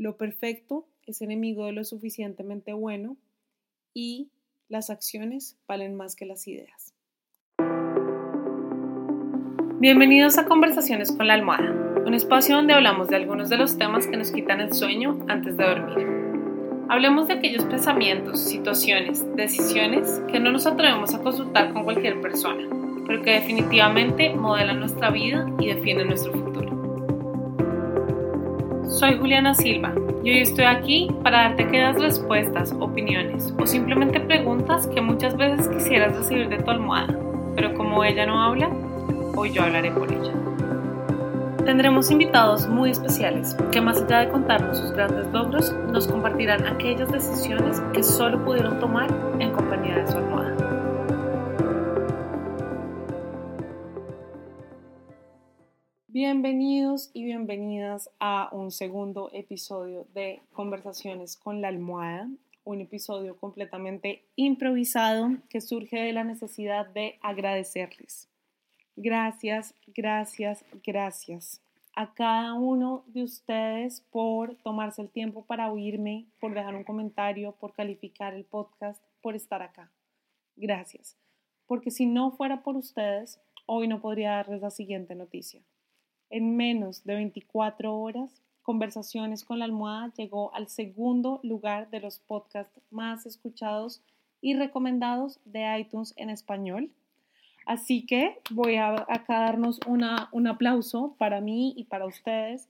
lo perfecto es enemigo de lo suficientemente bueno y las acciones valen más que las ideas. Bienvenidos a Conversaciones con la Almohada, un espacio donde hablamos de algunos de los temas que nos quitan el sueño antes de dormir. Hablemos de aquellos pensamientos, situaciones, decisiones que no nos atrevemos a consultar con cualquier persona, pero que definitivamente modelan nuestra vida y definen nuestro futuro. Soy Juliana Silva y hoy estoy aquí para darte quedas respuestas, opiniones o simplemente preguntas que muchas veces quisieras recibir de tu almohada, pero como ella no habla, hoy yo hablaré por ella. Tendremos invitados muy especiales que más allá de contarnos sus grandes logros, nos compartirán aquellas decisiones que solo pudieron tomar en compañía de su almohada. Bienvenidos y bienvenidas a un segundo episodio de Conversaciones con la almohada, un episodio completamente improvisado que surge de la necesidad de agradecerles Gracias, gracias, gracias a cada uno de ustedes por tomarse el tiempo para oírme, por dejar un comentario, por calificar el podcast, por estar acá. Gracias. Porque si no fuera por ustedes, hoy no podría darles la siguiente noticia. En menos de 24 horas, Conversaciones con la almohada llegó al segundo lugar de los podcasts más escuchados y recomendados de iTunes en español Así que voy a acá darnos un aplauso para mí y para ustedes,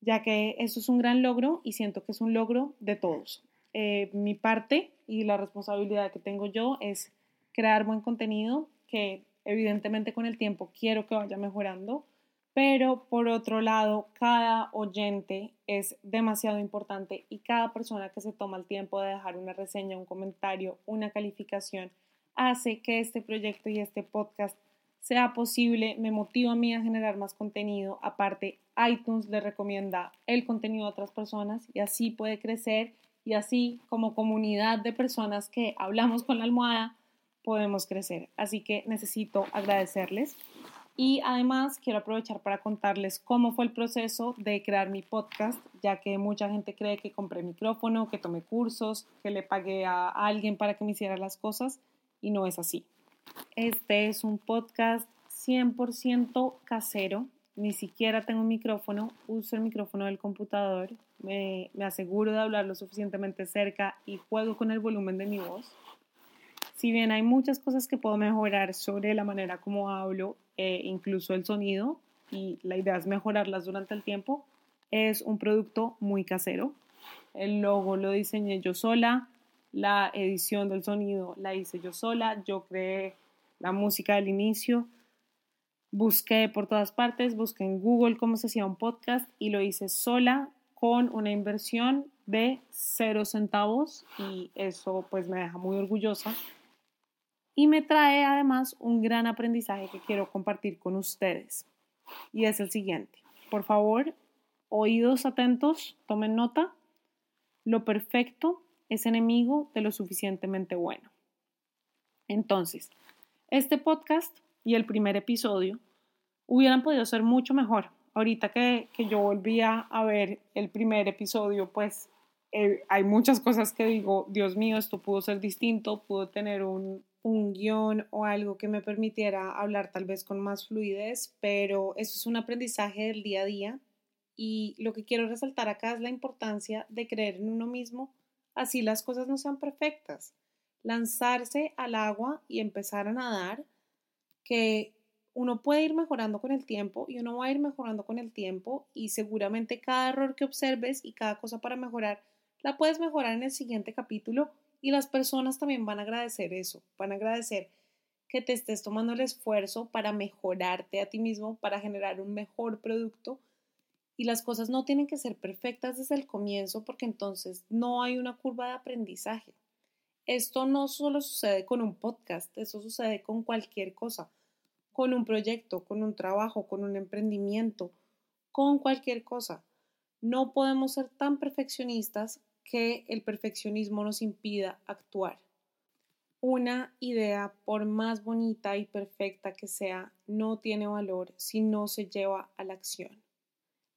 ya que eso es un gran logro y siento que es un logro de todos. Eh, mi parte y la responsabilidad que tengo yo es crear buen contenido que evidentemente con el tiempo quiero que vaya mejorando, pero por otro lado, cada oyente es demasiado importante y cada persona que se toma el tiempo de dejar una reseña, un comentario, una calificación, hace que este proyecto y este podcast sea posible, me motiva a mí a generar más contenido. Aparte, iTunes le recomienda el contenido a otras personas y así puede crecer y así como comunidad de personas que hablamos con la almohada podemos crecer. Así que necesito agradecerles. Y además quiero aprovechar para contarles cómo fue el proceso de crear mi podcast, ya que mucha gente cree que compré micrófono, que tomé cursos, que le pagué a alguien para que me hiciera las cosas y no es así. Este es un podcast 100% casero, ni siquiera tengo un micrófono, uso el micrófono del computador, me, aseguro de hablar lo suficientemente cerca y juego con el volumen de mi voz. Si bien hay muchas cosas que puedo mejorar sobre la manera como hablo, e incluso el sonido, y la idea es mejorarlas durante el tiempo, es un producto muy casero. El logo lo diseñé yo sola, la edición del sonido la hice yo sola, yo creé la música del inicio, busqué por todas partes, busqué en Google cómo se hacía un podcast y lo hice sola con una inversión de cero centavos y eso pues me deja muy orgullosa y me trae además un gran aprendizaje que quiero compartir con ustedes y es el siguiente. Por favor, oídos atentos, tomen nota. Lo perfecto es enemigo de lo suficientemente bueno. Entonces, este podcast y el primer episodio hubieran podido ser mucho mejor. Ahorita que, yo volvía a ver el primer episodio, pues eh, hay muchas cosas que digo, Dios mío, esto pudo ser distinto, pudo tener un, un guion o algo que me permitiera hablar tal vez con más fluidez, pero eso es un aprendizaje del día a día y lo que quiero resaltar acá es la importancia de creer en uno mismo así las cosas no sean perfectas. Lanzarse al agua y empezar a nadar, que uno puede ir mejorando con el tiempo y uno va a ir mejorando con el tiempo y seguramente cada error que observes y cada cosa para mejorar la puedes mejorar en el siguiente capítulo y las personas también van a agradecer eso, van a agradecer que te estés tomando el esfuerzo para mejorarte a ti mismo, para generar un mejor producto y las cosas no tienen que ser perfectas desde el comienzo porque entonces no hay una curva de aprendizaje. Esto no solo sucede con un podcast, eso sucede con cualquier cosa, con un proyecto, con un trabajo, con un emprendimiento, con cualquier cosa. No podemos ser tan perfeccionistas que el perfeccionismo nos impida actuar. Una idea, por más bonita y perfecta que sea, no tiene valor si no se lleva a la acción.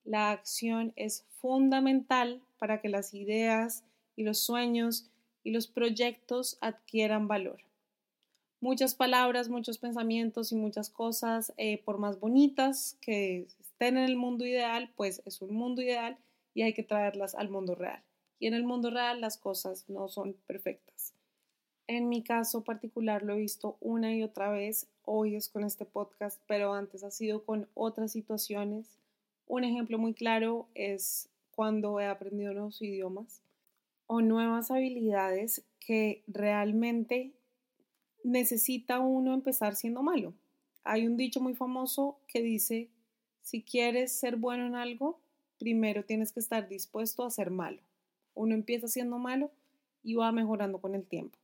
La acción es fundamental para que las ideas y los sueños y los proyectos adquieran valor. Muchas palabras, muchos pensamientos y muchas cosas, eh, por más bonitas que estén en el mundo ideal, pues es un mundo ideal y hay que traerlas al mundo real. Y en el mundo real las cosas no son perfectas. En mi caso particular lo he visto una y otra vez, hoy es con este podcast, pero antes ha sido con otras situaciones. Un ejemplo muy claro es cuando he aprendido nuevos idiomas o nuevas habilidades que realmente necesita uno empezar siendo malo. Hay un dicho muy famoso que dice, si quieres ser bueno en algo, primero tienes que estar dispuesto a ser malo. Uno empieza siendo malo y va mejorando con el tiempo.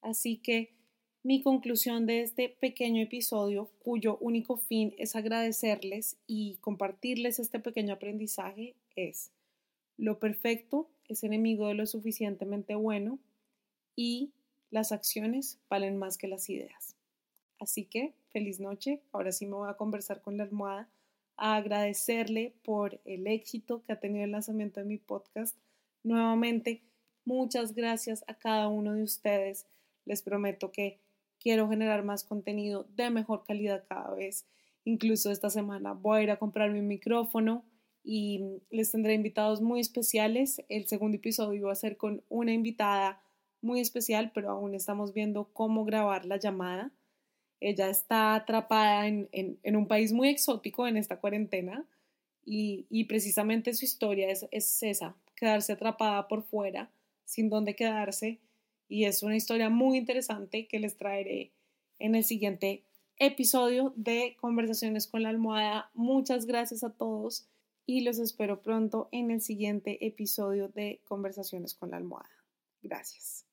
Así que mi conclusión de este pequeño episodio, cuyo único fin es agradecerles y compartirles este pequeño aprendizaje, es lo perfecto es enemigo de lo suficientemente bueno y las acciones valen más que las ideas. Así que feliz noche. Ahora sí me voy a conversar con la almohada, a agradecerle por el éxito que ha tenido el lanzamiento de mi podcast. Nuevamente, muchas gracias a cada uno de ustedes. Les prometo que quiero generar más contenido de mejor calidad cada vez. Incluso esta semana voy a ir a comprarme un micrófono y les tendré invitados muy especiales. El segundo episodio va a ser con una invitada muy especial, pero aún estamos viendo cómo grabar la llamada. Ella está atrapada en, un país muy exótico en esta cuarentena y, precisamente su historia es, es esa, quedarse atrapada por fuera, sin dónde quedarse. Y es una historia muy interesante que les traeré en el siguiente episodio de Conversaciones con la Almohada. Muchas gracias a todos y los espero pronto en el siguiente episodio de Conversaciones con la Almohada. Gracias.